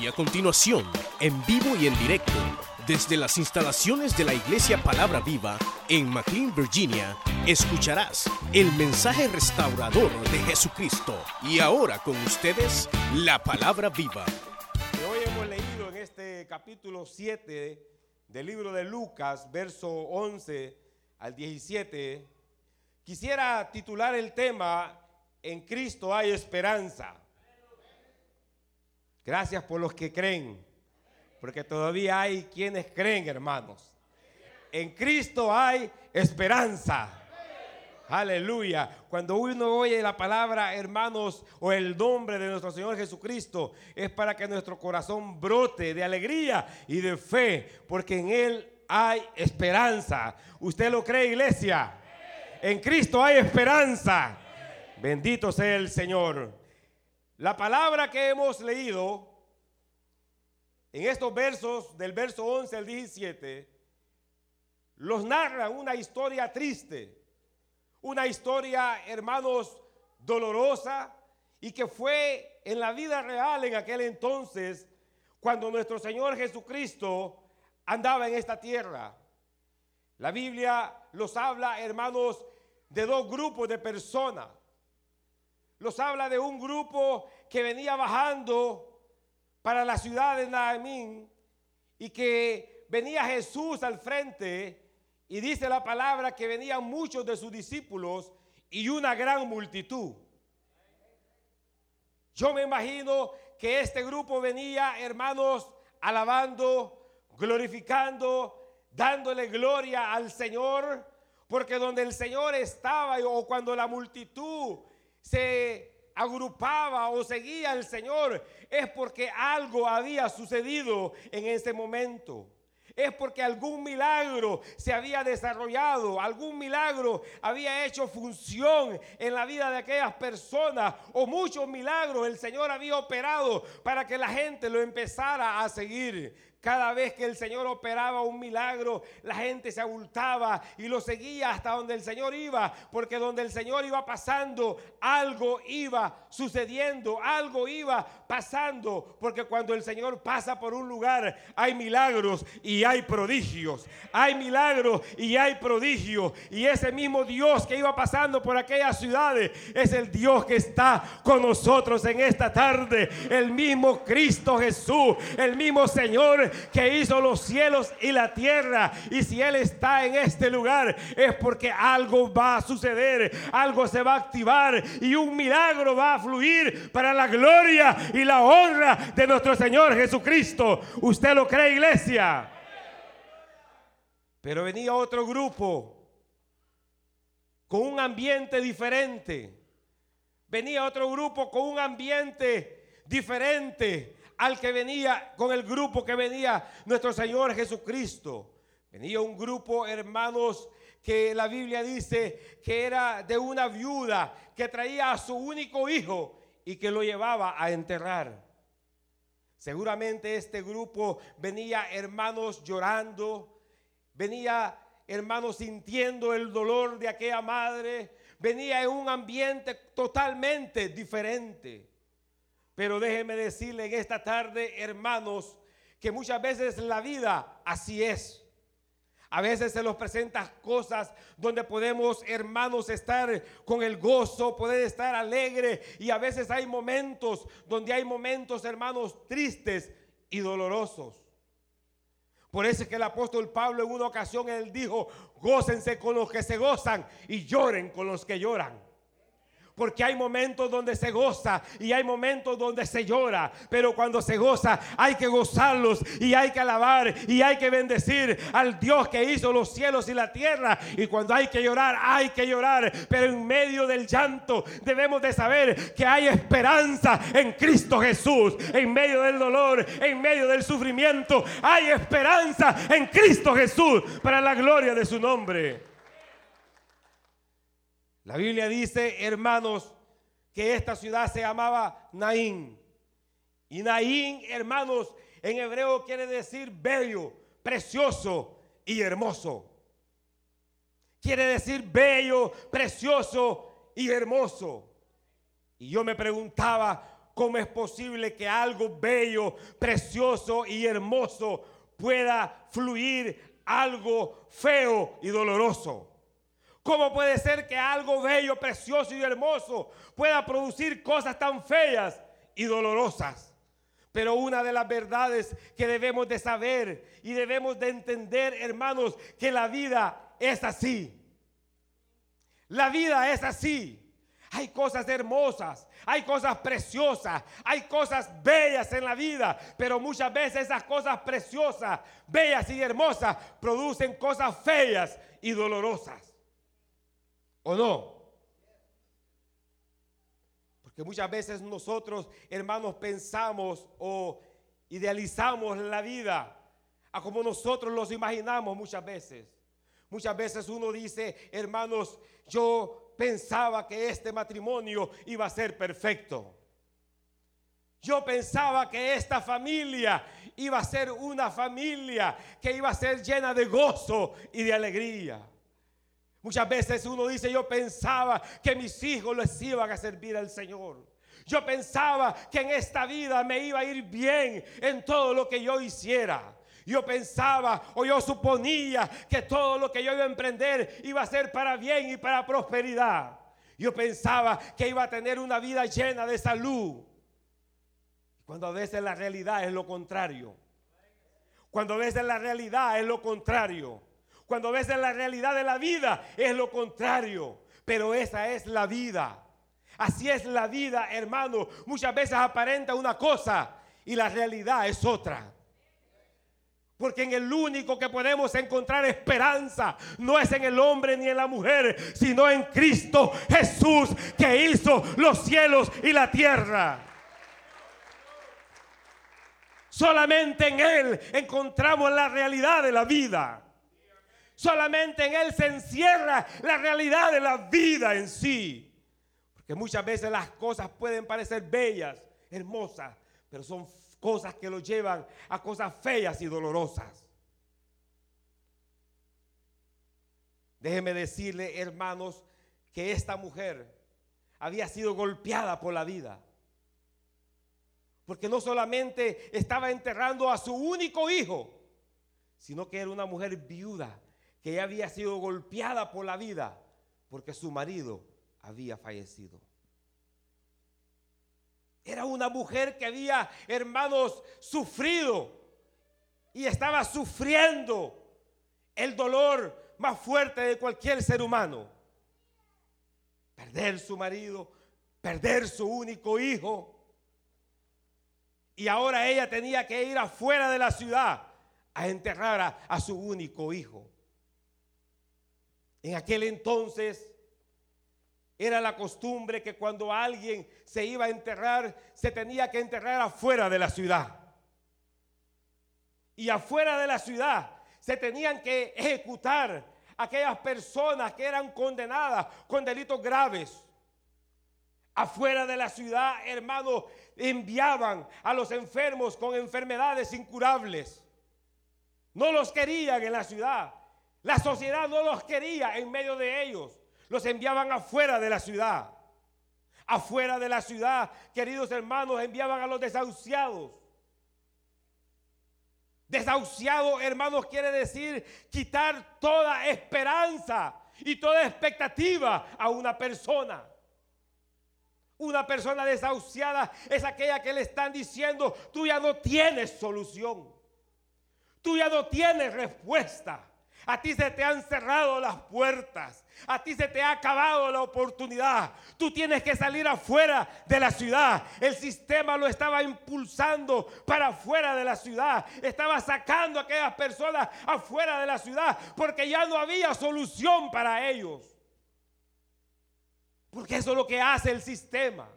Y a continuación, en vivo y en directo, desde las instalaciones de la Iglesia Palabra Viva en McLean, Virginia, escucharás el mensaje restaurador de Jesucristo. Y ahora con ustedes, la Palabra Viva. Hoy hemos leído en este capítulo 7 del libro de Lucas, verso 11 al 17. Quisiera titular el tema, En Cristo hay esperanza. Gracias por los que creen, porque todavía hay quienes creen, hermanos. En Cristo hay esperanza. Aleluya. Cuando uno oye la palabra, hermanos, o el nombre de nuestro Señor Jesucristo, es para que nuestro corazón brote de alegría y de fe, porque en Él hay esperanza. ¿Usted lo cree, iglesia? En Cristo hay esperanza. Bendito sea el Señor. La palabra que hemos leído en estos versos, del verso 11 al 17, los narra una historia triste, una historia, hermanos, dolorosa y que fue en la vida real en aquel entonces cuando nuestro Señor Jesucristo andaba en esta tierra. La Biblia los habla, hermanos, de dos grupos de personas. Los habla de un grupo que venía bajando para la ciudad de Naamín y que venía Jesús al frente y dice la palabra que venían muchos de sus discípulos y una gran multitud. Yo me imagino que este grupo venía, hermanos, alabando, glorificando, dándole gloria al Señor, porque donde el Señor estaba o cuando la multitud se agrupaba o seguía al Señor, es porque algo había sucedido en ese momento es porque algún milagro se había desarrollado, algún milagro había hecho función en la vida de aquellas personas o muchos milagros el Señor había operado para que la gente lo empezara a seguir. Cada vez que el Señor operaba un milagro, la gente se abultaba y lo seguía hasta donde el Señor iba, porque donde el Señor iba pasando, algo iba sucediendo, algo iba pasando, porque cuando el Señor pasa por un lugar, hay milagros y hay prodigios, hay milagros y hay prodigios, y ese mismo Dios que iba pasando por aquellas ciudades es el Dios que está con nosotros en esta tarde, el mismo Cristo Jesús, el mismo Señor que hizo los cielos y la tierra. Y si Él está en este lugar es porque algo va a suceder, algo se va a activar y un milagro va a fluir para la gloria y la honra de nuestro Señor Jesucristo. ¿Usted lo cree, iglesia? Pero venía otro grupo con un ambiente diferente. Venía otro grupo con un ambiente diferente al que venía, con el grupo que venía nuestro Señor Jesucristo. Venía un grupo, hermanos, que la Biblia dice que era de una viuda que traía a su único hijo y que lo llevaba a enterrar. Seguramente este grupo venía, hermanos, llorando, venía, hermanos, sintiendo el dolor de aquella madre, venía en un ambiente totalmente diferente. Pero déjeme decirle en esta tarde, hermanos, que muchas veces la vida así es. A veces se nos presentan cosas donde podemos, hermanos, estar con el gozo, poder estar alegre. Y a veces hay momentos donde hay momentos, hermanos, tristes y dolorosos. Por eso es que el apóstol Pablo en una ocasión él dijo, gócense con los que se gozan y lloren con los que lloran. Porque hay momentos donde se goza y hay momentos donde se llora. Pero cuando se goza hay que gozarlos y hay que alabar y hay que bendecir al Dios que hizo los cielos y la tierra. Y cuando hay que llorar, hay que llorar. Pero en medio del llanto debemos de saber que hay esperanza en Cristo Jesús. En medio del dolor, en medio del sufrimiento, hay esperanza en Cristo Jesús para la gloria de su nombre. La Biblia dice, hermanos, que esta ciudad se llamaba Naín. Y Naín, hermanos, en hebreo quiere decir bello, precioso y hermoso. Quiere decir bello, precioso y hermoso. Y yo me preguntaba, ¿cómo es posible que algo bello, precioso y hermoso pueda fluir algo feo y doloroso? ¿Cómo puede ser que algo bello, precioso y hermoso pueda producir cosas tan feas y dolorosas? Pero una de las verdades que debemos de saber y debemos de entender, hermanos, que la vida es así. La vida es así. Hay cosas hermosas, hay cosas preciosas, hay cosas bellas en la vida, pero muchas veces esas cosas preciosas, bellas y hermosas producen cosas feas y dolorosas. ¿O no? Porque muchas veces nosotros, hermanos, pensamos o idealizamos la vida a como nosotros los imaginamos muchas veces. Muchas veces uno dice, hermanos, yo pensaba que este matrimonio iba a ser perfecto. Yo pensaba que esta familia iba a ser una familia que iba a ser llena de gozo y de alegría. Muchas veces uno dice, yo pensaba que mis hijos les iban a servir al Señor. Yo pensaba que en esta vida me iba a ir bien en todo lo que yo hiciera. Yo pensaba o yo suponía que todo lo que yo iba a emprender iba a ser para bien y para prosperidad. Yo pensaba que iba a tener una vida llena de salud. Cuando a veces la realidad es lo contrario. Cuando a veces la realidad es lo contrario. Cuando a veces la realidad de la vida es lo contrario. Pero esa es la vida. Así es la vida, hermano. Muchas veces aparenta una cosa y la realidad es otra. Porque en el único que podemos encontrar esperanza no es en el hombre ni en la mujer, sino en Cristo Jesús que hizo los cielos y la tierra. Solamente en Él encontramos la realidad de la vida. Solamente en Él se encierra la realidad de la vida en sí. Porque muchas veces las cosas pueden parecer bellas, hermosas, pero son cosas que lo llevan a cosas feas y dolorosas. Déjeme decirle, hermanos, que esta mujer había sido golpeada por la vida. Porque no solamente estaba enterrando a su único hijo, sino que era una mujer viuda que había sido golpeada por la vida porque su marido había fallecido. Era una mujer que había, hermanos, sufrido y estaba sufriendo el dolor más fuerte de cualquier ser humano. Perder su marido, perder su único hijo. Y ahora ella tenía que ir afuera de la ciudad a enterrar a, a su único hijo. En aquel entonces era la costumbre que cuando alguien se iba a enterrar, se tenía que enterrar afuera de la ciudad. Y afuera de la ciudad se tenían que ejecutar aquellas personas que eran condenadas con delitos graves. Afuera de la ciudad, hermanos, enviaban a los enfermos con enfermedades incurables. No los querían en la ciudad. La sociedad no los quería en medio de ellos los enviaban afuera de la ciudad. Afuera de la ciudad, queridos hermanos, enviaban a los desahuciados. Desahuciado, hermanos, quiere decir quitar toda esperanza y toda expectativa a una persona. Una persona desahuciada es aquella que le están diciendo, tú ya no tienes solución. Tú ya no tienes respuesta. A ti se te han cerrado las puertas. A ti se te ha acabado la oportunidad. Tú tienes que salir afuera de la ciudad. El sistema lo estaba impulsando para afuera de la ciudad. Estaba sacando a aquellas personas afuera de la ciudad porque ya no había solución para ellos. Porque eso es lo que hace el sistema.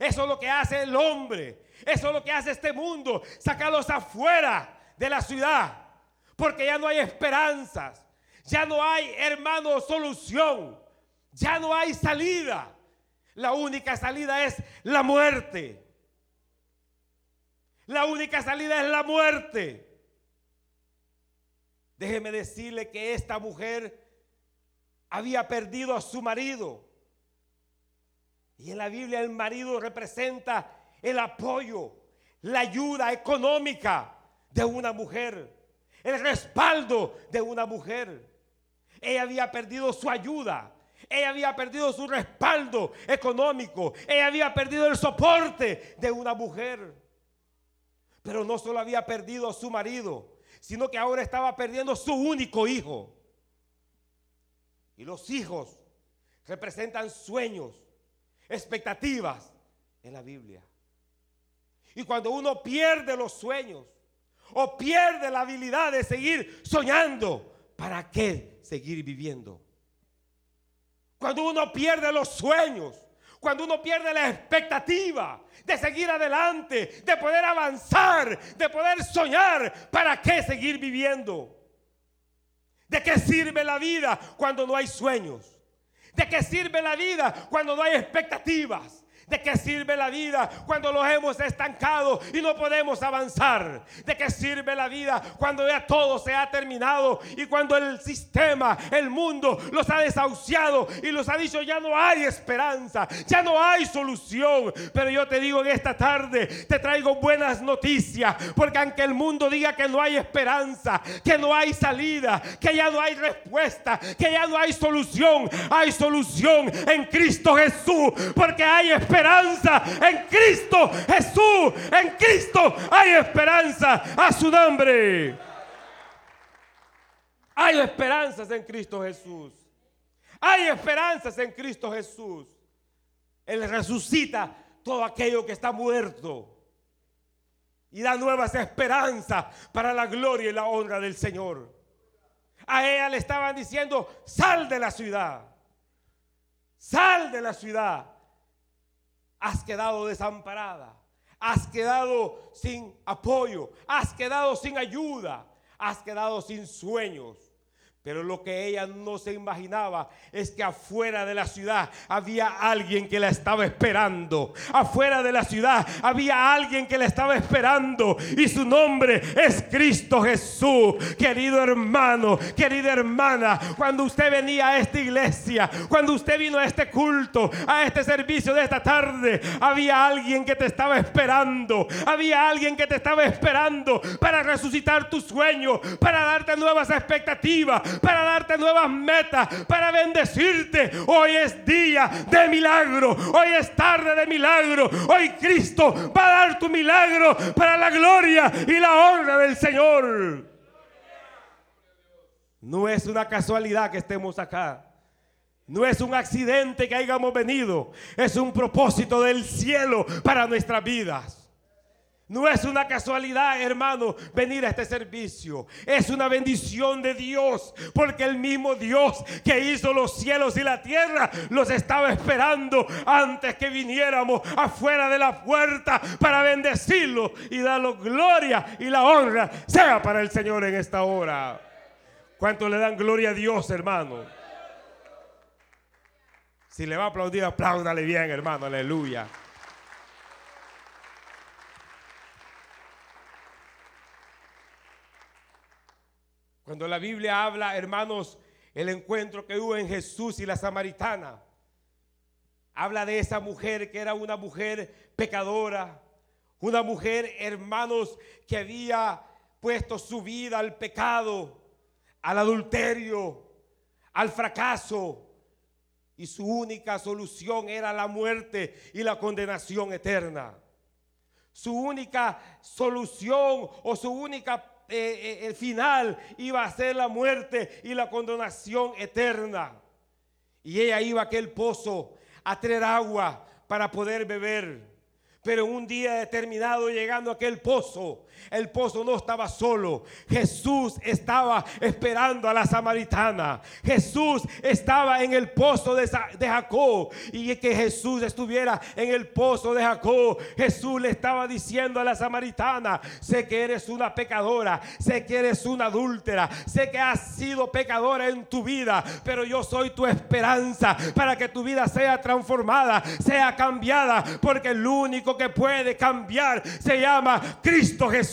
Eso es lo que hace el hombre. Eso es lo que hace este mundo. Sacarlos afuera de la ciudad. Porque ya no hay esperanzas. Ya no hay, hermano, solución. Ya no hay salida. La única salida es la muerte. La única salida es la muerte. Déjeme decirle que esta mujer había perdido a su marido. Y en la Biblia el marido representa el apoyo, la ayuda económica de una mujer, el respaldo de una mujer. Ella había perdido su ayuda, ella había perdido su respaldo económico, ella había perdido el soporte de una mujer. Pero no solo había perdido a su marido, sino que ahora estaba perdiendo su único hijo. Y los hijos representan sueños, expectativas en la Biblia. Y cuando uno pierde los sueños o pierde la habilidad de seguir soñando, ¿para qué seguir viviendo? Cuando uno pierde los sueños, cuando uno pierde la expectativa de seguir adelante, de poder avanzar, de poder soñar, ¿para qué seguir viviendo? ¿De qué sirve la vida cuando no hay sueños? ¿De qué sirve la vida cuando no hay expectativas? ¿De qué sirve la vida cuando los hemos estancado y no podemos avanzar? ¿De qué sirve la vida cuando ya todo se ha terminado y cuando el sistema, el mundo los ha desahuciado y los ha dicho ya no hay esperanza, ya no hay solución? Pero yo te digo en esta tarde, te traigo buenas noticias, porque aunque el mundo diga que no hay esperanza, que no hay salida, que ya no hay respuesta, que ya no hay solución, hay solución en Cristo Jesús, porque hay esperanza esperanza en Cristo Jesús. En Cristo hay esperanza a su nombre. Hay esperanzas en Cristo Jesús. Hay esperanzas en Cristo Jesús. Él resucita todo aquello que está muerto. Y da nuevas esperanzas para la gloria y la honra del Señor. A ella le estaban diciendo, sal de la ciudad. Sal de la ciudad has quedado desamparada, has quedado sin apoyo, has quedado sin ayuda, has quedado sin sueños. Pero lo que ella no se imaginaba es que afuera de la ciudad había alguien que la estaba esperando. Afuera de la ciudad había alguien que la estaba esperando. Y su nombre es Cristo Jesús. Querido hermano, querida hermana, cuando usted venía a esta iglesia, cuando usted vino a este culto, a este servicio de esta tarde, había alguien que te estaba esperando. Había alguien que te estaba esperando para resucitar tu sueño, para darte nuevas expectativas para darte nuevas metas, para bendecirte. Hoy es día de milagro, hoy es tarde de milagro. Hoy Cristo va a dar tu milagro para la gloria y la honra del Señor. No es una casualidad que estemos acá. No es un accidente que hayamos venido. Es un propósito del cielo para nuestras vidas. No es una casualidad, hermano, venir a este servicio. Es una bendición de Dios, porque el mismo Dios que hizo los cielos y la tierra los estaba esperando antes que viniéramos afuera de la puerta para bendecirlo y darle gloria y la honra sea para el Señor en esta hora. ¿Cuánto le dan gloria a Dios, hermano? Si le va a aplaudir, apláudale bien, hermano, aleluya. Cuando la Biblia habla, hermanos, el encuentro que hubo en Jesús y la samaritana, habla de esa mujer que era una mujer pecadora, una mujer, hermanos, que había puesto su vida al pecado, al adulterio, al fracaso. Y su única solución era la muerte y la condenación eterna. Su única solución o su única eh, eh, el final iba a ser la muerte y la condenación eterna. Y ella iba a aquel pozo a traer agua para poder beber. Pero un día determinado llegando a aquel pozo, el pozo no estaba solo. Jesús estaba esperando a la samaritana. Jesús estaba en el pozo de, Jacob. Y que Jesús estuviera en el pozo de Jacob. Jesús le estaba diciendo a la samaritana, sé que eres una pecadora, sé que eres una adúltera, sé que has sido pecadora en tu vida, pero yo soy tu esperanza para que tu vida sea transformada, sea cambiada, porque el único que puede cambiar se llama Cristo Jesús.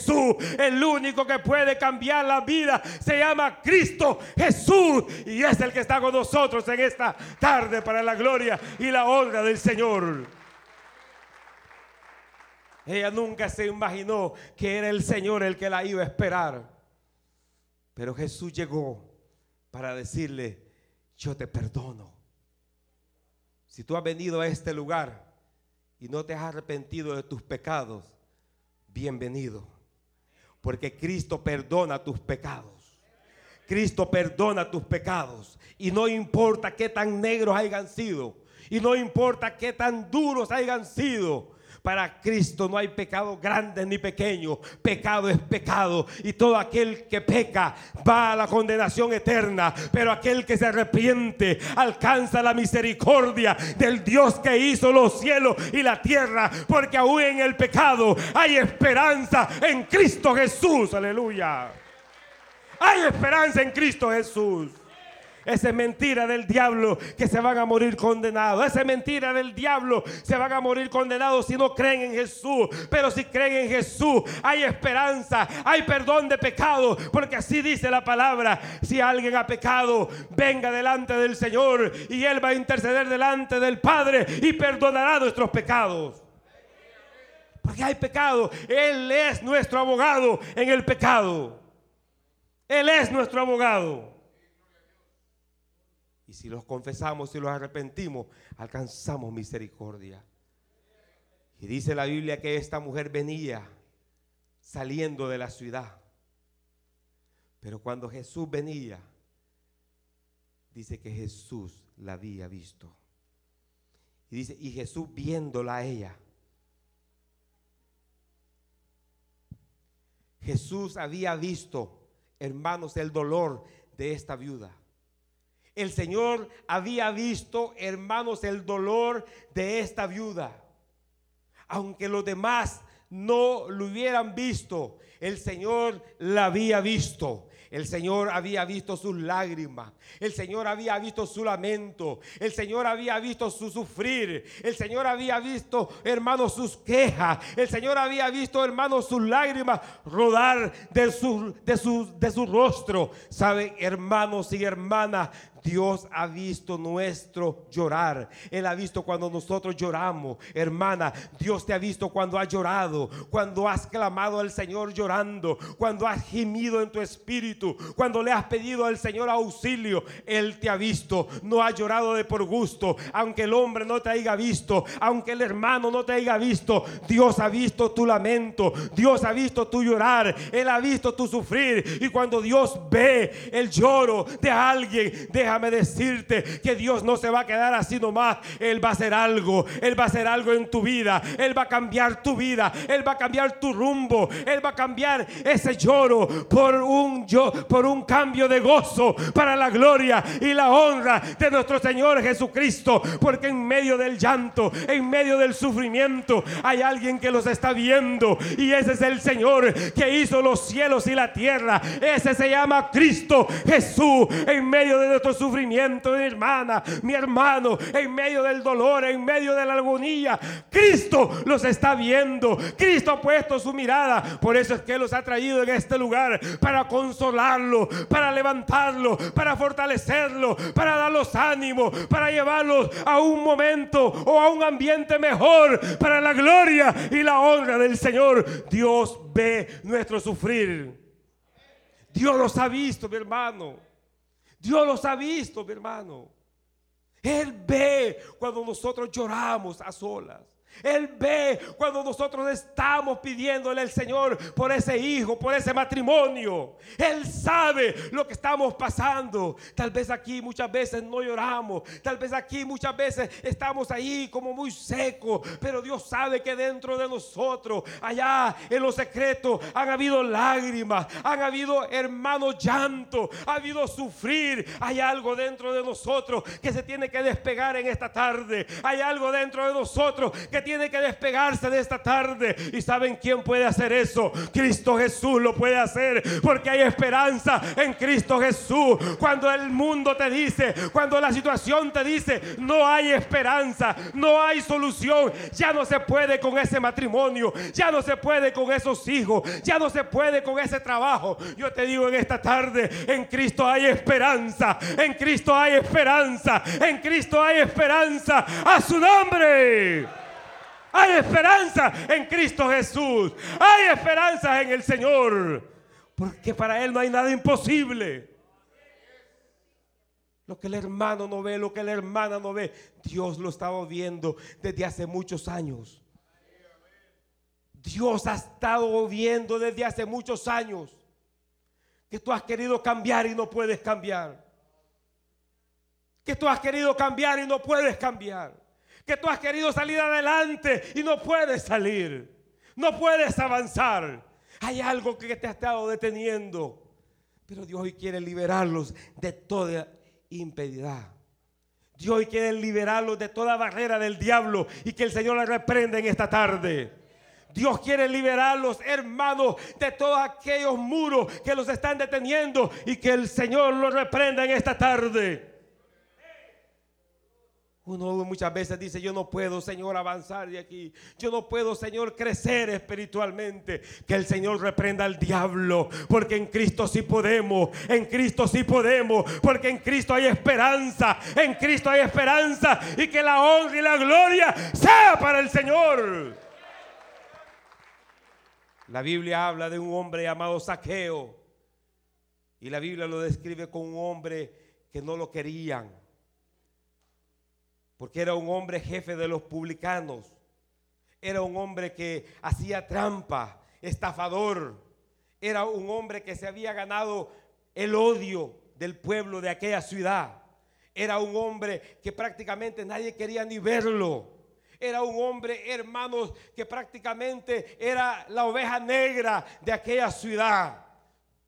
El único que puede cambiar la vida se llama Cristo Jesús. Y es el que está con nosotros en esta tarde para la gloria y la honra del Señor. Ella nunca se imaginó que era el Señor el que la iba a esperar. Pero Jesús llegó para decirle, yo te perdono. Si tú has venido a este lugar y no te has arrepentido de tus pecados, bienvenido. Porque Cristo perdona tus pecados. Cristo perdona tus pecados. Y no importa qué tan negros hayan sido. Y no importa qué tan duros hayan sido. Para Cristo no hay pecado grande ni pequeño. Pecado es pecado. Y todo aquel que peca va a la condenación eterna. Pero aquel que se arrepiente alcanza la misericordia del Dios que hizo los cielos y la tierra. Porque aún en el pecado hay esperanza en Cristo Jesús. Aleluya. Hay esperanza en Cristo Jesús. Esa es mentira del diablo que se van a morir condenados. Esa es mentira del diablo se van a morir condenados si no creen en Jesús. Pero si creen en Jesús hay esperanza, hay perdón de pecado. Porque así dice la palabra. Si alguien ha pecado, venga delante del Señor y Él va a interceder delante del Padre y perdonará nuestros pecados. Porque hay pecado. Él es nuestro abogado en el pecado. Él es nuestro abogado. Y si los confesamos y los arrepentimos, alcanzamos misericordia. Y dice la Biblia que esta mujer venía saliendo de la ciudad. Pero cuando Jesús venía, dice que Jesús la había visto. Y dice, y Jesús viéndola a ella. Jesús había visto, hermanos, el dolor de esta viuda. El Señor había visto, hermanos, el dolor de esta viuda. Aunque los demás no lo hubieran visto, el Señor la había visto. El Señor había visto sus lágrimas. El Señor había visto su lamento. El Señor había visto su sufrir. El Señor había visto, hermanos, sus quejas. El Señor había visto, hermanos, sus lágrimas rodar de su, de su, de su rostro. Saben, hermanos y hermanas, Dios ha visto nuestro llorar. Él ha visto cuando nosotros lloramos. Hermana, Dios te ha visto cuando has llorado, cuando has clamado al Señor llorando, cuando has gemido en tu espíritu, cuando le has pedido al Señor auxilio. Él te ha visto. No ha llorado de por gusto. Aunque el hombre no te haya visto, aunque el hermano no te haya visto, Dios ha visto tu lamento. Dios ha visto tu llorar. Él ha visto tu sufrir. Y cuando Dios ve el lloro de alguien, de déjame decirte que Dios no se va a quedar así nomás. Él va a hacer algo. Él va a hacer algo en tu vida. Él va a cambiar tu vida. Él va a cambiar tu rumbo. Él va a cambiar ese lloro por un yo, por un cambio de gozo para la gloria y la honra de nuestro Señor Jesucristo. Porque en medio del llanto, en medio del sufrimiento, hay alguien que los está viendo. Y ese es el Señor que hizo los cielos y la tierra. Ese se llama Cristo Jesús en medio de nuestros sufrimiento, mi hermana, mi hermano, en medio del dolor, en medio de la agonía. Cristo los está viendo. Cristo ha puesto su mirada. Por eso es que los ha traído en este lugar para consolarlo, para levantarlo, para fortalecerlo, para darlos ánimo, para llevarlos a un momento o a un ambiente mejor para la gloria y la honra del Señor. Dios ve nuestro sufrir. Dios los ha visto, mi hermano. Dios los ha visto, mi hermano. Él ve cuando nosotros lloramos a solas. Él ve cuando nosotros estamos pidiéndole al Señor por ese hijo, por ese matrimonio. Él sabe lo que estamos pasando. Tal vez aquí muchas veces no lloramos. Tal vez aquí muchas veces estamos ahí como muy secos. Pero Dios sabe que dentro de nosotros, allá en lo secreto, han habido lágrimas, han habido hermanos llanto, ha habido sufrir. Hay algo dentro de nosotros que se tiene que despegar en esta tarde. Hay algo dentro de nosotros que tiene que despegarse de esta tarde. ¿Y saben quién puede hacer eso? Cristo Jesús lo puede hacer porque hay esperanza en Cristo Jesús. Cuando el mundo te dice, cuando la situación te dice, no hay esperanza, no hay solución, ya no se puede con ese matrimonio, ya no se puede con esos hijos, ya no se puede con ese trabajo. Yo te digo en esta tarde, en Cristo hay esperanza, en Cristo hay esperanza, en Cristo hay esperanza. A su nombre. Hay esperanza en Cristo Jesús. Hay esperanza en el Señor. Porque para Él no hay nada imposible. Lo que el hermano no ve, lo que la hermana no ve, Dios lo estaba viendo desde hace muchos años. Dios ha estado viendo desde hace muchos años que tú has querido cambiar y no puedes cambiar. Que tú has querido cambiar y no puedes cambiar. Que tú has querido salir adelante y no puedes salir. No puedes avanzar. Hay algo que te ha estado deteniendo. Pero Dios hoy quiere liberarlos de toda impedidad. Dios hoy quiere liberarlos de toda barrera del diablo y que el Señor les reprenda en esta tarde. Dios quiere liberarlos, hermanos, de todos aquellos muros que los están deteniendo y que el Señor los reprenda en esta tarde. Uno muchas veces dice, yo no puedo, Señor, avanzar de aquí. Yo no puedo, Señor, crecer espiritualmente. Que el Señor reprenda al diablo, porque en Cristo sí podemos, en Cristo sí podemos, porque en Cristo hay esperanza, en Cristo hay esperanza y que la honra y la gloria sea para el Señor. La Biblia habla de un hombre llamado Saqueo. Y la Biblia lo describe como un hombre que no lo querían. Porque era un hombre jefe de los publicanos. Era un hombre que hacía trampa, estafador. Era un hombre que se había ganado el odio del pueblo de aquella ciudad. Era un hombre que prácticamente nadie quería ni verlo era un hombre, hermanos, que prácticamente era la oveja negra de aquella ciudad.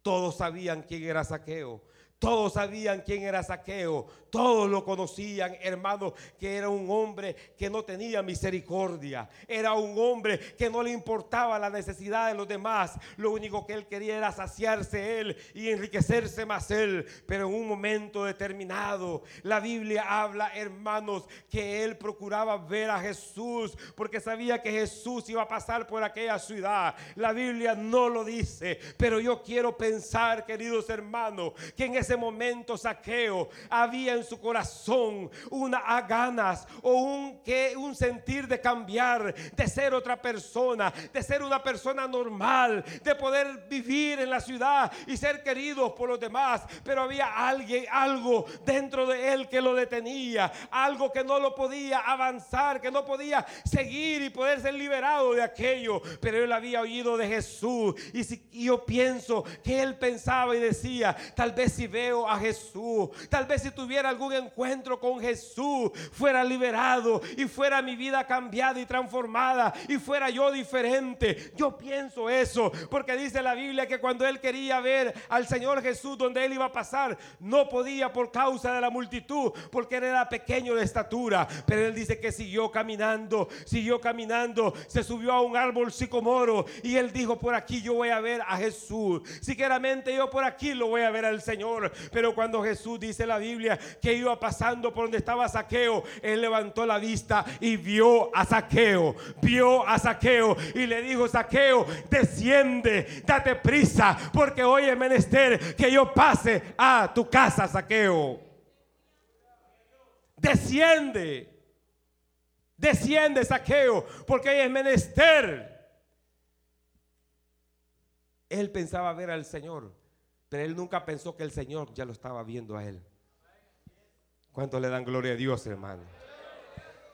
Todos sabían quién era Saqueo. Todos sabían quién era Saqueo. Todos lo conocían, hermano, que era un hombre que no tenía misericordia. Era un hombre que no le importaba la necesidad de los demás. Lo único que él quería era saciarse él y enriquecerse más él. Pero en un momento determinado, la Biblia habla, hermanos, que él procuraba ver a Jesús porque sabía que Jesús iba a pasar por aquella ciudad. La Biblia no lo dice, pero yo quiero pensar, queridos hermanos, que en ese momento Saqueo había en su corazón una ganas o un, que, un sentir de cambiar, de ser otra persona, de ser una persona normal, de poder vivir en la ciudad y ser queridos por los demás. Pero había alguien, algo dentro de él que lo detenía, algo que no lo podía avanzar, que no podía seguir y poder ser liberado de aquello. Pero él había oído de Jesús y, si, y yo pienso que él pensaba y decía, tal vez si veo a Jesús, tal vez si tuviera algún encuentro con Jesús, fuera liberado y fuera mi vida cambiada y transformada y fuera yo diferente. Yo pienso eso porque dice la Biblia que cuando él quería ver al Señor Jesús donde él iba a pasar, no podía por causa de la multitud, porque él era pequeño de estatura. Pero él dice que siguió caminando, siguió caminando, se subió a un árbol sicomoro y él dijo, por aquí yo voy a ver a Jesús. Siquiera yo por aquí lo voy a ver al Señor. Pero cuando Jesús dice la Biblia que iba pasando por donde estaba Saqueo, él levantó la vista y vio a Saqueo, vio a Saqueo y le dijo, Saqueo, desciende, date prisa, porque hoy es menester que yo pase a tu casa, Saqueo. Desciende, desciende, Saqueo, porque hoy es menester. Él pensaba ver al Señor, pero él nunca pensó que el Señor ya lo estaba viendo a él. ¿Cuánto le dan gloria a Dios, hermano?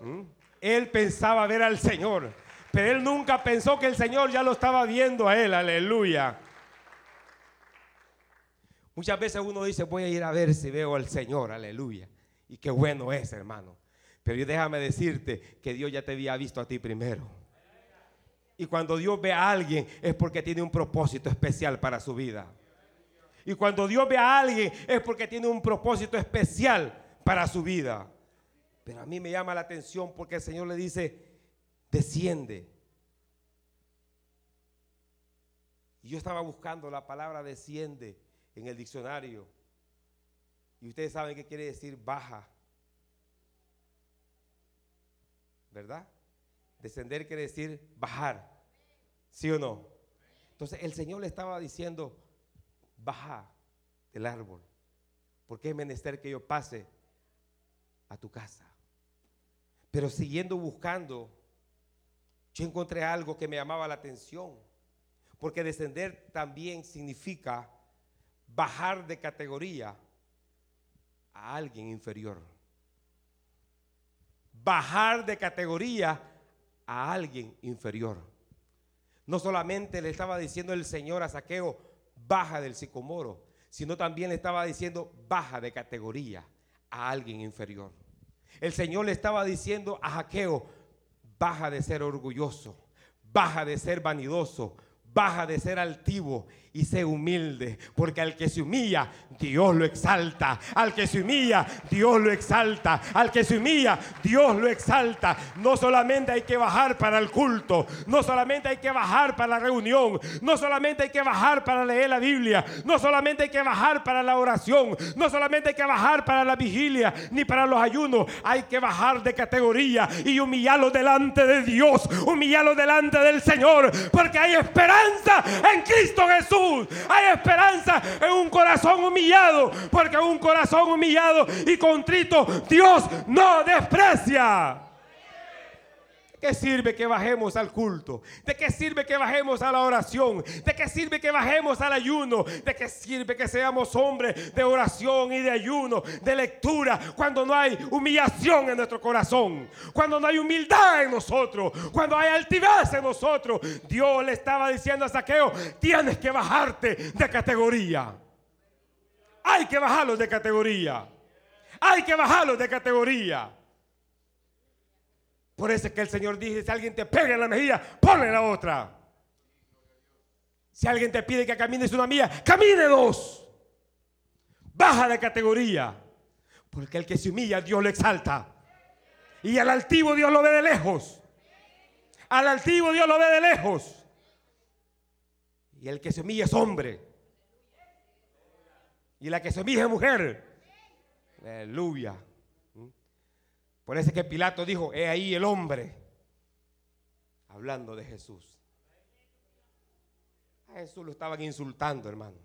¿Mm? Él pensaba ver al Señor, pero él nunca pensó que el Señor ya lo estaba viendo a él, aleluya. Muchas veces uno dice, voy a ir a ver si veo al Señor, aleluya. Y qué bueno es, hermano. Pero déjame decirte que Dios ya te había visto a ti primero. Y cuando Dios ve a alguien es porque tiene un propósito especial para su vida. Y cuando Dios ve a alguien es porque tiene un propósito especial para su vida. Pero a mí me llama la atención porque el Señor le dice, desciende. Y yo estaba buscando la palabra desciende en el diccionario. Y ustedes saben qué quiere decir baja. ¿Verdad? Descender quiere decir bajar. ¿Sí o no? Entonces el Señor le estaba diciendo, baja del árbol. Porque es menester que yo pase a tu casa. Pero siguiendo buscando yo encontré algo que me llamaba la atención. Porque descender también significa bajar de categoría a alguien inferior. Bajar de categoría a alguien inferior. No solamente le estaba diciendo el Señor a Saqueo, baja del sicomoro, sino también le estaba diciendo, baja de categoría a alguien inferior. El Señor le estaba diciendo a Saqueo, baja de ser orgulloso, baja de ser vanidoso, baja de ser altivo y sé humilde, porque al que se humilla, Dios lo exalta. Al que se humilla, Dios lo exalta. Al que se humilla, Dios lo exalta. No solamente hay que bajar para el culto, no solamente hay que bajar para la reunión, no solamente hay que bajar para leer la Biblia, no solamente hay que bajar para la oración, no solamente hay que bajar para la vigilia, ni para los ayunos, hay que bajar de categoría y humillarlo delante de Dios, humillarlo delante del Señor, porque hay esperanza en Cristo Jesús. Hay esperanza en un corazón humillado, porque un corazón humillado y contrito Dios no desprecia. ¿De qué sirve que bajemos al culto? ¿De qué sirve que bajemos a la oración? ¿De qué sirve que bajemos al ayuno? ¿De qué sirve que seamos hombres de oración y de ayuno, de lectura, cuando no hay humillación en nuestro corazón? Cuando no hay humildad en nosotros, cuando hay altivez en nosotros. Dios le estaba diciendo a Saqueo, tienes que bajarte de categoría. Hay que bajarlos de categoría. Hay que bajarlos de categoría. Por eso es que el Señor dice, si alguien te pega en la mejilla, ponle la otra. Si alguien te pide que camines una milla, camine dos. Baja de categoría. Porque el que se humilla, Dios lo exalta. Y al altivo Dios lo ve de lejos. Al altivo Dios lo ve de lejos. Y el que se humilla es hombre. Y la que se humilla es mujer. Aleluya. Es que Pilato dijo, he ahí el hombre, hablando de Jesús. A Jesús lo estaban insultando, hermano.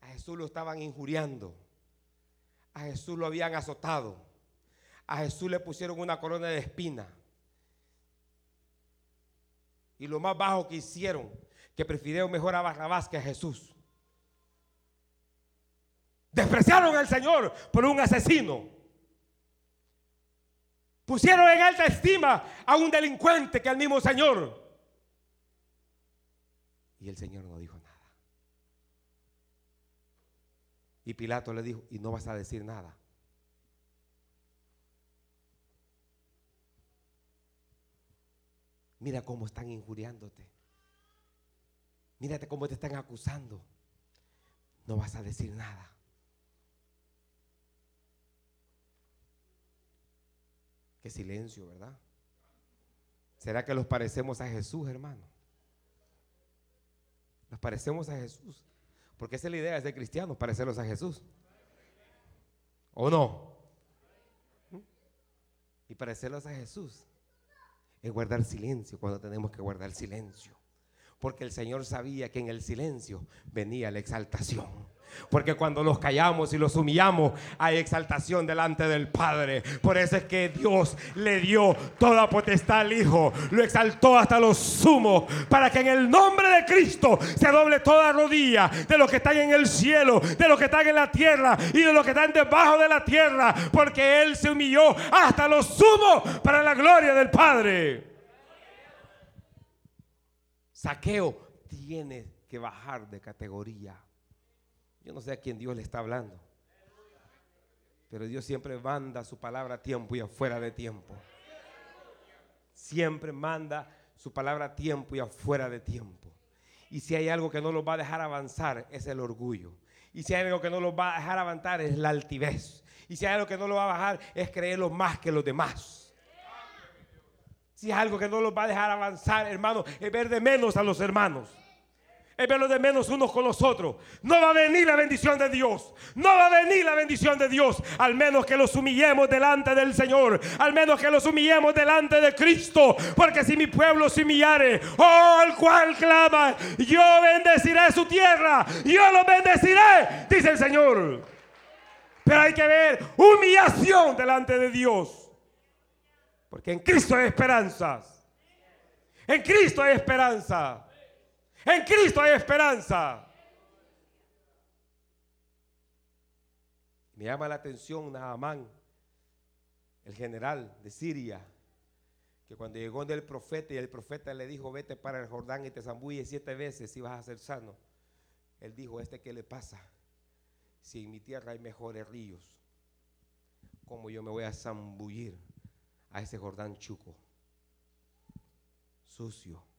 A Jesús lo estaban injuriando. A Jesús lo habían azotado. A Jesús le pusieron una corona de espina. Y lo más bajo que hicieron, que prefirieron mejor a Barrabás que a Jesús. Despreciaron al Señor por un asesino. Pusieron en alta estima a un delincuente que al mismo Señor. Y el Señor no dijo nada. Y Pilato le dijo, y no vas a decir nada. Mira cómo están injuriándote. Mírate cómo te están acusando. No vas a decir nada. Qué silencio, ¿verdad? ¿Será que los parecemos a Jesús, hermano? Nos parecemos a Jesús. Porque esa es la idea de ser cristianos, parecerlos a Jesús. ¿O no? Y parecerlos a Jesús es guardar silencio cuando tenemos que guardar silencio. Porque el Señor sabía que en el silencio venía la exaltación. Porque cuando los callamos y los humillamos, hay exaltación delante del Padre. Por eso es que Dios le dio toda potestad al Hijo. Lo exaltó hasta los sumos. Para que en el nombre de Cristo se doble toda rodilla de los que están en el cielo, de los que están en la tierra y de los que están debajo de la tierra. Porque Él se humilló hasta los sumos para la gloria del Padre. Saqueo tiene que bajar de categoría. Yo no sé a quién Dios le está hablando. Pero Dios siempre manda su palabra a tiempo y afuera de tiempo. Siempre manda su palabra a tiempo y afuera de tiempo. Y si hay algo que no los va a dejar avanzar, es el orgullo. Y si hay algo que no los va a dejar avanzar, es la altivez. Y si hay algo que no los va a bajar, es creerlo más que los demás. Si hay algo que no los va a dejar avanzar, hermano, es ver de menos a los hermanos es verlo de menos unos con los otros. No va a venir la bendición de Dios. No va a venir la bendición de Dios. Al menos que los humillemos delante del Señor. Al menos que los humillemos delante de Cristo. Porque si mi pueblo se humillare, oh, el cual clama, yo bendeciré su tierra. Yo lo bendeciré, dice el Señor. Pero hay que ver humillación delante de Dios. Porque en Cristo hay esperanzas. En Cristo hay esperanza. En Cristo hay esperanza. Me llama la atención Naamán, el general de Siria, que cuando llegó del profeta y el profeta le dijo, vete para el Jordán y te zambulle siete veces y vas a ser sano. Él dijo, ¿este qué le pasa? Si en mi tierra hay mejores ríos, ¿cómo yo me voy a zambullir a ese Jordán chuco? Sucio.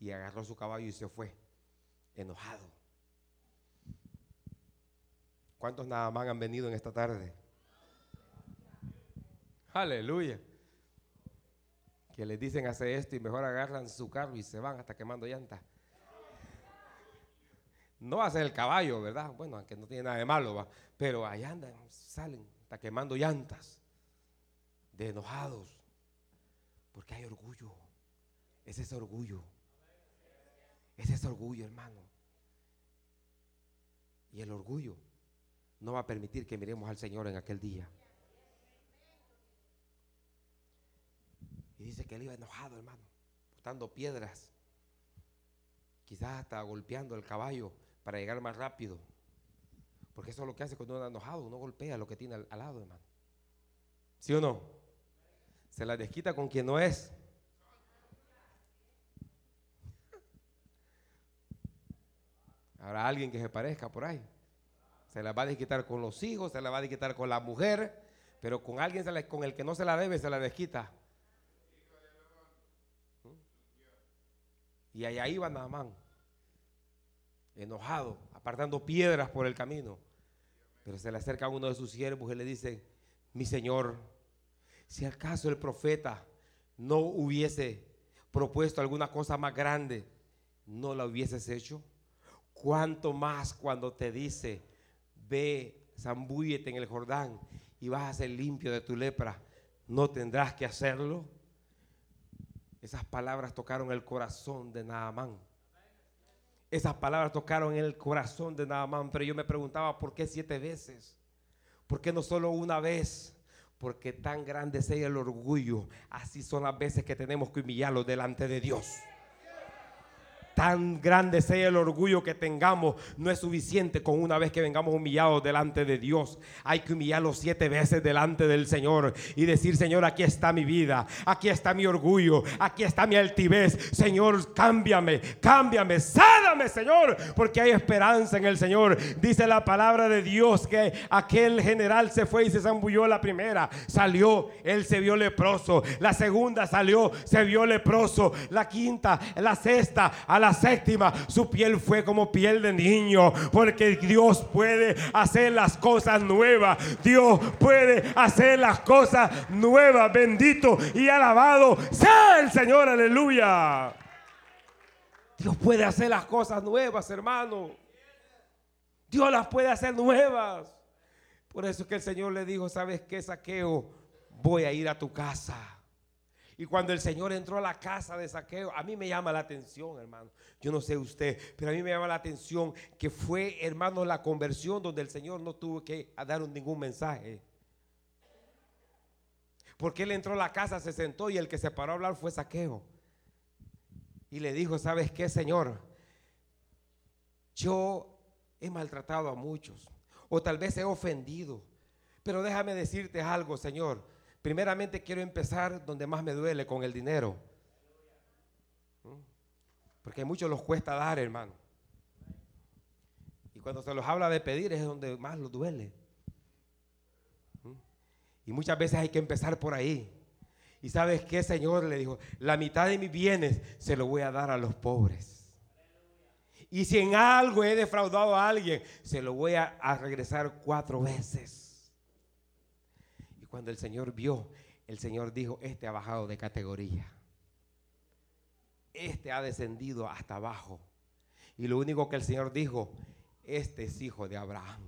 Y agarró su caballo y se fue, enojado. ¿Cuántos nada más han venido en esta tarde? Aleluya. Que les dicen hacer esto y mejor agarran su carro y se van hasta quemando llantas. No hace el caballo, ¿verdad? Bueno, aunque no tiene nada de malo, ¿va? pero allá andan, salen hasta quemando llantas, de enojados, porque hay orgullo. Ese es orgullo. Ese es orgullo, hermano. Y el orgullo no va a permitir que miremos al Señor en aquel día. Y dice que él iba enojado, hermano, botando piedras, quizás hasta golpeando el caballo para llegar más rápido. Porque eso es lo que hace cuando uno está enojado, uno golpea lo que tiene al, lado, hermano. ¿Sí o no? Se la desquita con quien no es. Habrá alguien que se parezca por ahí. Se la va a desquitar con los hijos, se la va a desquitar con la mujer, pero con alguien con el que no se la debe, se la desquita. Y allá iba Naamán, enojado, apartando piedras por el camino. Pero se le acerca uno de sus siervos y le dice, mi señor, si acaso el profeta no hubiese propuesto alguna cosa más grande, ¿no la hubieses hecho? ¿Cuánto más cuando te dice, ve, zambúyete en el Jordán y vas a ser limpio de tu lepra, no tendrás que hacerlo. Esas palabras tocaron el corazón de Naamán. Esas palabras tocaron el corazón de Naamán, pero yo me preguntaba, ¿por qué siete veces? ¿Por qué no solo una vez? Porque tan grande sea el orgullo, así son las veces que tenemos que humillarlo delante de Dios tan grande sea el orgullo que tengamos, no es suficiente con una vez que vengamos humillados delante de Dios. Hay que humillarlo siete veces delante del Señor y decir, Señor, aquí está mi vida, aquí está mi orgullo, aquí está mi altivez. Señor, cámbiame, cámbiame, sáname, Señor, porque hay esperanza en el Señor. Dice la palabra de Dios que aquel general se fue y se zambulló la primera, salió, él se vio leproso. La segunda salió, se vio leproso. La quinta, la sexta, a la séptima, su piel fue como piel de niño, porque Dios puede hacer las cosas nuevas. Dios puede hacer las cosas nuevas. Bendito y alabado sea el Señor, aleluya. Dios puede hacer las cosas nuevas, hermano. Dios las puede hacer nuevas. Por eso es que el Señor le dijo, ¿sabes qué, saqueo? Voy a ir a tu casa. Y cuando el Señor entró a la casa de saqueo, a mí me llama la atención, hermano. Yo no sé usted, pero a mí me llama la atención que fue, hermano, la conversión donde el Señor no tuvo que dar ningún mensaje. Porque él entró a la casa, se sentó y el que se paró a hablar fue saqueo. Y le dijo, ¿sabes qué, Señor? Yo he maltratado a muchos, o tal vez he ofendido, pero déjame decirte algo, Señor. Primeramente quiero empezar donde más me duele, con el dinero. ¿Mm? Porque a muchos los cuesta dar, hermano. Y cuando se los habla de pedir es donde más los duele. ¿Mm? Y muchas veces hay que empezar por ahí. Y sabes qué, Señor le dijo, la mitad de mis bienes se lo voy a dar a los pobres. Y si en algo he defraudado a alguien, se lo voy a, a regresar cuatro veces. Cuando el Señor vio, el Señor dijo, este ha bajado de categoría. Este ha descendido hasta abajo. Y lo único que el Señor dijo, este es hijo de Abraham.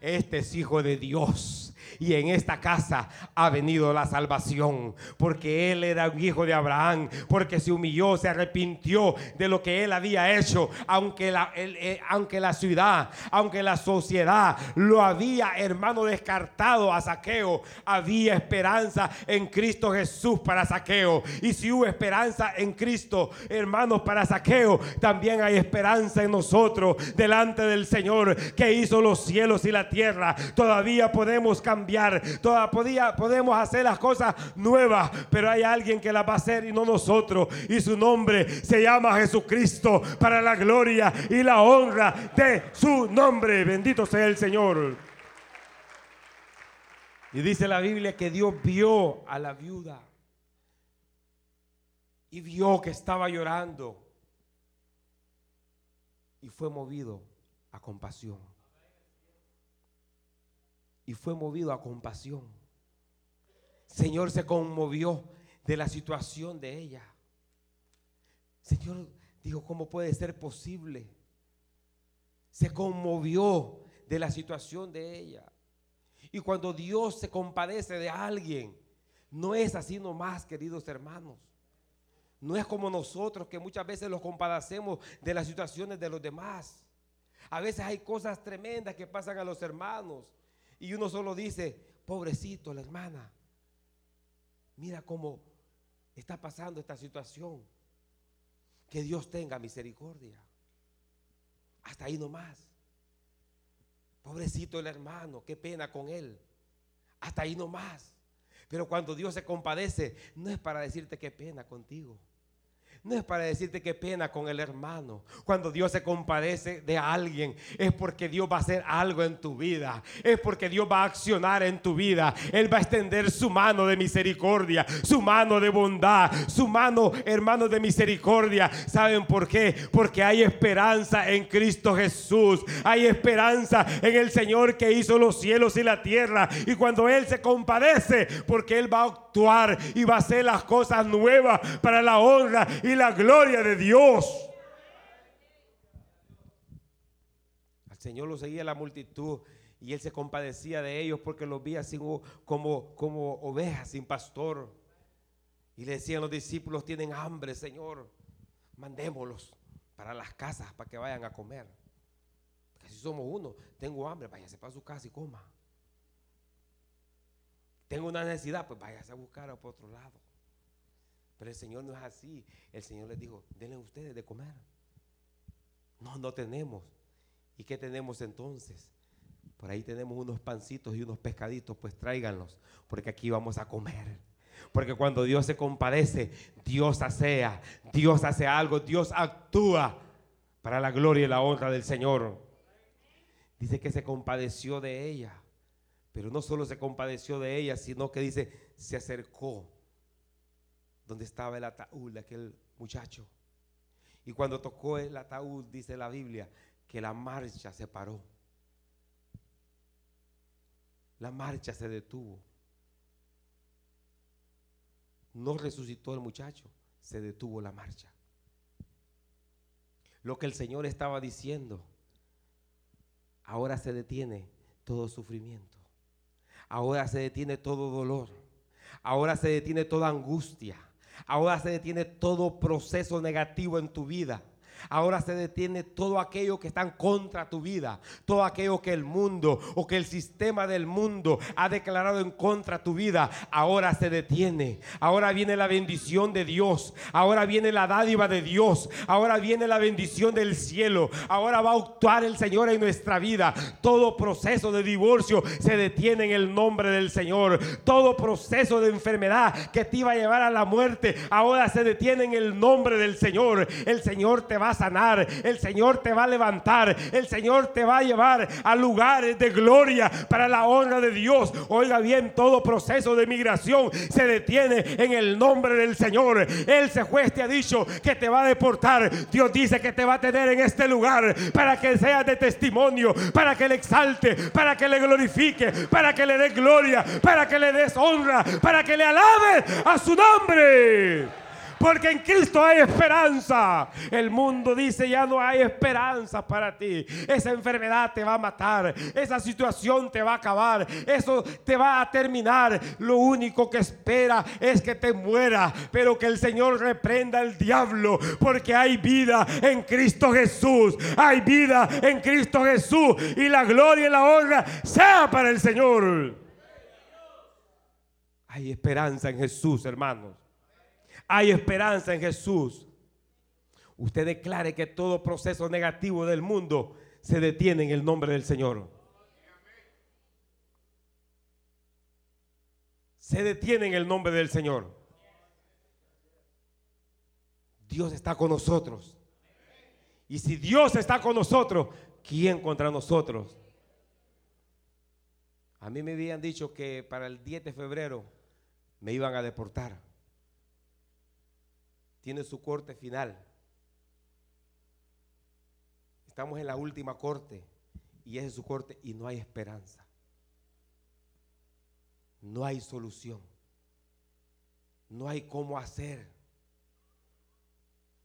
Este es hijo de Dios. Y en esta casa ha venido la salvación, porque él era un hijo de Abraham, porque se humilló, se arrepintió de lo que él había hecho, aunque la, eh, aunque la ciudad, aunque la sociedad lo había, hermano, descartado a Saqueo, había esperanza en Cristo Jesús para Saqueo. Y si hubo esperanza en Cristo, hermanos, para Saqueo, también hay esperanza en nosotros delante del Señor que hizo los cielos y la tierra. Todavía podemos cambiar, todavía podemos hacer las cosas nuevas, pero hay alguien que las va a hacer y no nosotros. Y su nombre se llama Jesucristo para la gloria y la honra de su nombre. Bendito sea el Señor. Y dice la Biblia que Dios vio a la viuda y vio que estaba llorando y fue movido a compasión. Y fue movido a compasión. Señor se conmovió de la situación de ella. Señor dijo, ¿cómo puede ser posible? Se conmovió de la situación de ella. Y cuando Dios se compadece de alguien, no es así nomás, queridos hermanos. No es como nosotros que muchas veces los compadecemos de las situaciones de los demás. A veces hay cosas tremendas que pasan a los hermanos y uno solo dice, pobrecito la hermana, mira cómo está pasando esta situación. Que Dios tenga misericordia. Hasta ahí nomás. Pobrecito el hermano, qué pena con él. Hasta ahí nomás. Pero cuando Dios se compadece, no es para decirte qué pena contigo. No es para decirte qué pena con el hermano. Cuando Dios se compadece de alguien, es porque Dios va a hacer algo en tu vida. Es porque Dios va a accionar en tu vida. Él va a extender su mano de misericordia, su mano de bondad, su mano, hermano, de misericordia. ¿Saben por qué? Porque hay esperanza en Cristo Jesús. Hay esperanza en el Señor que hizo los cielos y la tierra. Y cuando Él se compadece, porque Él va a actuar y va a hacer las cosas nuevas para la honra y la gloria de Dios. Al Señor lo seguía la multitud y él se compadecía de ellos porque los veía como, como ovejas sin pastor. Y le decían los discípulos, tienen hambre, Señor, mandémoslos para las casas para que vayan a comer. Porque si somos uno, tengo hambre, váyase para su casa y coma. Tengo una necesidad, pues váyase a buscar por otro lado. Pero el Señor no es así. El Señor les dijo, denle ustedes de comer. No, no tenemos. ¿Y qué tenemos entonces? Por ahí tenemos unos pancitos y unos pescaditos, pues tráiganlos, porque aquí vamos a comer. Porque cuando Dios se compadece, Dios hace, Dios hace algo, Dios actúa para la gloria y la honra del Señor. Dice que se compadeció de ella, pero no solo se compadeció de ella, sino que dice, se acercó donde estaba el ataúd de aquel muchacho. Y cuando tocó el ataúd, dice la Biblia, que la marcha se paró. La marcha se detuvo. No resucitó el muchacho, se detuvo la marcha. Lo que el Señor estaba diciendo, ahora se detiene todo sufrimiento. Ahora se detiene todo dolor. Ahora se detiene toda angustia. Ahora se detiene todo proceso negativo en tu vida. Ahora se detiene todo aquello que está en contra tu vida, todo aquello que el mundo o que el sistema del mundo ha declarado en contra tu vida. Ahora se detiene. Ahora viene la bendición de Dios. Ahora viene la dádiva de Dios. Ahora viene la bendición del cielo. Ahora va a actuar el Señor en nuestra vida. Todo proceso de divorcio se detiene en el nombre del Señor. Todo proceso de enfermedad que te iba a llevar a la muerte, ahora se detiene en el nombre del Señor. El Señor te va sanar, el Señor te va a levantar, el Señor te va a llevar a lugares de gloria para la honra de Dios. Oiga bien, todo proceso de migración se detiene en el nombre del Señor. El juez te ha dicho que te va a deportar. Dios dice que te va a tener en este lugar para que seas de testimonio, para que le exalte, para que le glorifique, para que le dé gloria, para que le des honra, para que le alabe a su nombre porque en Cristo hay esperanza. El mundo dice ya no hay esperanza para ti. Esa enfermedad te va a matar, esa situación te va a acabar, eso te va a terminar. Lo único que espera es que te muera, pero que el Señor reprenda al diablo, porque hay vida en Cristo Jesús. Hay vida en Cristo Jesús y la gloria y la honra sea para el Señor. Hay esperanza en Jesús, hermanos. Hay esperanza en Jesús. Usted declare que todo proceso negativo del mundo se detiene en el nombre del Señor. Se detiene en el nombre del Señor. Dios está con nosotros. Y si Dios está con nosotros, ¿quién contra nosotros? A mí me habían dicho que para el 10 de febrero me iban a deportar. Tiene su corte final. Estamos en la última corte y es su corte y no hay esperanza. No hay solución. No hay cómo hacer.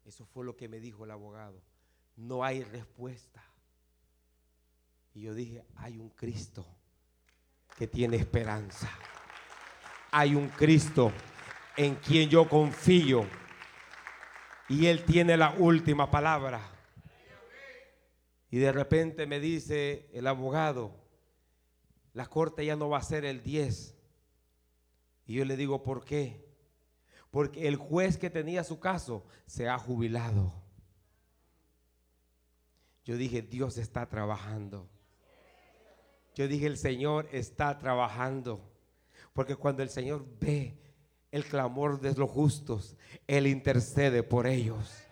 Eso fue lo que me dijo el abogado. No hay respuesta. Y yo dije, hay un Cristo que tiene esperanza. Hay un Cristo en quien yo confío. Y Él tiene la última palabra. Y de repente me dice el abogado, la corte ya no va a ser el 10. Y yo le digo, ¿por qué? Porque el juez que tenía su caso se ha jubilado. Yo dije, Dios está trabajando. Yo dije, el Señor está trabajando. Porque cuando el Señor ve el clamor de los justos, Él intercede por ellos.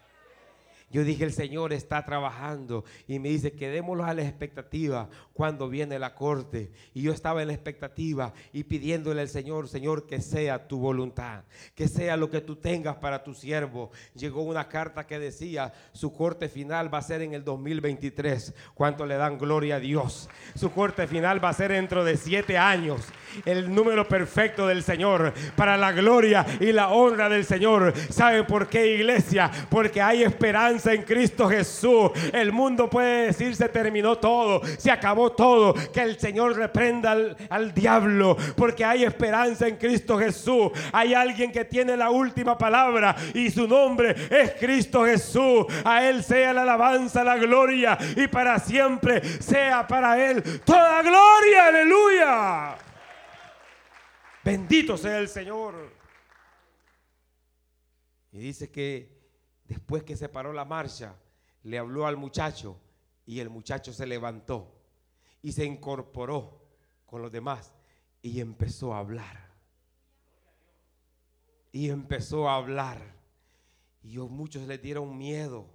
Yo dije, el Señor está trabajando y me dice, quedémoslo a la expectativa cuando viene la corte. Y yo estaba en la expectativa y pidiéndole al Señor, Señor, que sea tu voluntad, que sea lo que tú tengas para tu siervo. Llegó una carta que decía, su corte final va a ser en el 2023. ¿Cuánto le dan gloria a Dios? Su corte final va a ser dentro de siete años. El número perfecto del Señor para la gloria y la honra del Señor. ¿Sabe por qué, iglesia? Porque hay esperanza en Cristo Jesús. El mundo puede decir se terminó todo, se acabó todo. Que el Señor reprenda al, al diablo, porque hay esperanza en Cristo Jesús. Hay alguien que tiene la última palabra y su nombre es Cristo Jesús. A Él sea la alabanza, la gloria y para siempre sea para Él toda gloria. Aleluya. Bendito sea el Señor. Y dice que Después que se paró la marcha, le habló al muchacho y el muchacho se levantó y se incorporó con los demás y empezó a hablar. Y empezó a hablar. Y muchos le dieron miedo,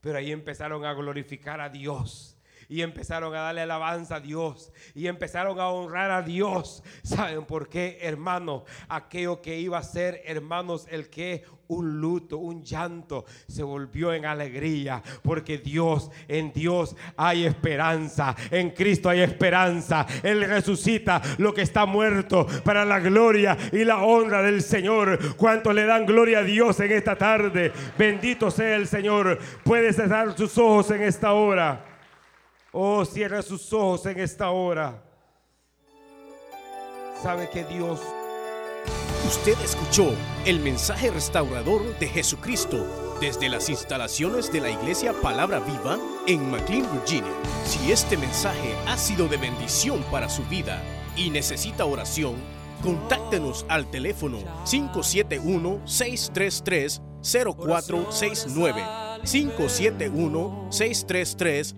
pero ahí empezaron a glorificar a Dios y empezaron a darle alabanza a Dios y empezaron a honrar a Dios. ¿Saben por qué, hermano? Aquello que iba a ser, hermanos, el que un luto, un llanto, se volvió en alegría, porque Dios, en Dios hay esperanza, en Cristo hay esperanza. Él resucita lo que está muerto para la gloria y la honra del Señor. ¿Cuántos le dan gloria a Dios en esta tarde? Bendito sea el Señor. Puede cerrar sus ojos en esta hora. Oh, cierra sus ojos en esta hora. Sabe que Dios... Usted escuchó el mensaje restaurador de Jesucristo desde las instalaciones de la iglesia Palabra Viva en McLean, Virginia. Si este mensaje ha sido de bendición para su vida y necesita oración, contáctenos al teléfono 571-633-0469. 571-633-0469.